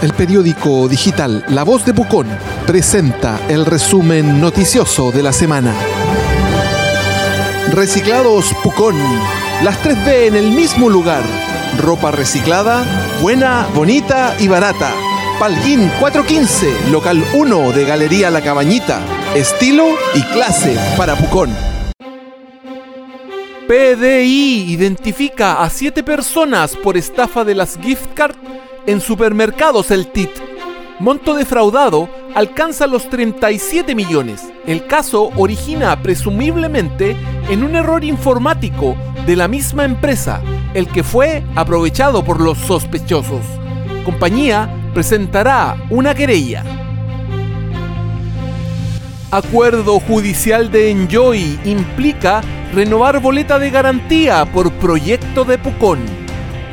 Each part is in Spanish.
El periódico digital La Voz de Pucón presenta el resumen noticioso de la semana. Reciclados Pucón. Las 3B en el mismo lugar. Ropa reciclada, buena, bonita y barata. Palguín 415, local 1 de Galería La Cabañita. Estilo y clase para Pucón. PDI identifica a siete personas por estafa de las gift cards en supermercados El TIT. Monto defraudado alcanza los 37 millones. El caso origina presumiblemente en un error informático de la misma empresa, el que fue aprovechado por los sospechosos. Compañía presentará una querella. Acuerdo judicial de Enjoy implica renovar boleta de garantía por proyecto de Pucón.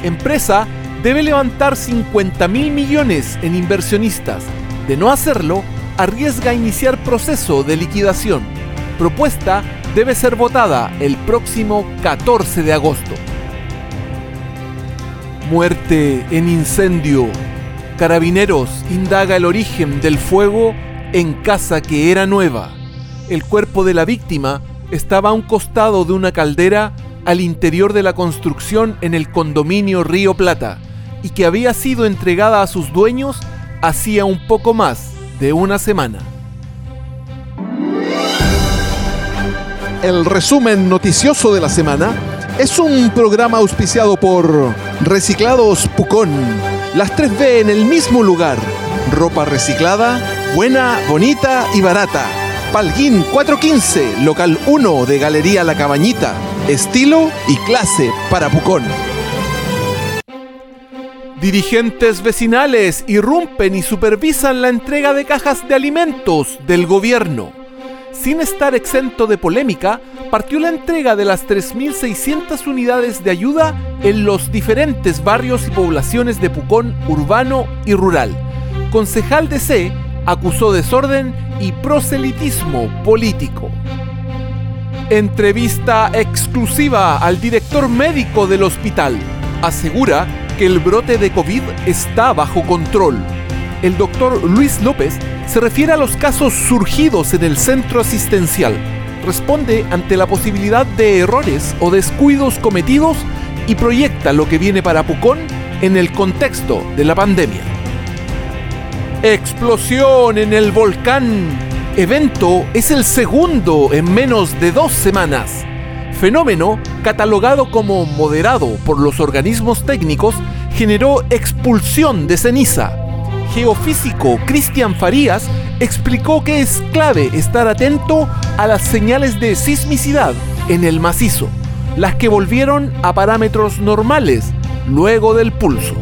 Empresa debe levantar 50 mil millones en inversionistas. De no hacerlo, arriesga iniciar proceso de liquidación. Propuesta debe ser votada el próximo 14 de agosto. Muerte en incendio. Carabineros indaga el origen del fuego en casa que era nueva. El cuerpo de la víctima estaba a un costado de una caldera al interior de la construcción en el condominio Río Plata y que había sido entregada a sus dueños hacía un poco más de una semana. El resumen noticioso de la semana es un programa auspiciado por Reciclados Pucón. Las 3B en el mismo lugar. Ropa reciclada, buena, bonita y barata. Palguín 415, local 1 de Galería La Cabañita. Estilo y clase para Pucón. Dirigentes vecinales irrumpen y supervisan la entrega de cajas de alimentos del gobierno. Sin estar exento de polémica, partió la entrega de las 3.600 unidades de ayuda en los diferentes barrios y poblaciones de Pucón urbano y rural. Concejal de C acusó desorden y proselitismo político. Entrevista exclusiva al director médico del hospital. Asegura que el brote de COVID está bajo control. El doctor Luis López se refiere a los casos surgidos en el centro asistencial. Responde ante la posibilidad de errores o descuidos cometidos y proyecta lo que viene para Pucón en el contexto de la pandemia. Explosión en el volcán. Evento es el segundo en menos de dos semanas fenómeno, catalogado como moderado por los organismos técnicos, generó expulsión de ceniza. Geofísico Cristian Farías explicó que es clave estar atento a las señales de sismicidad en el macizo, las que volvieron a parámetros normales luego del pulso.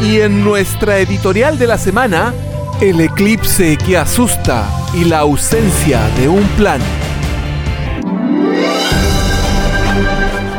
Y en nuestra editorial de la semana, el eclipse que asusta y la ausencia de un plan.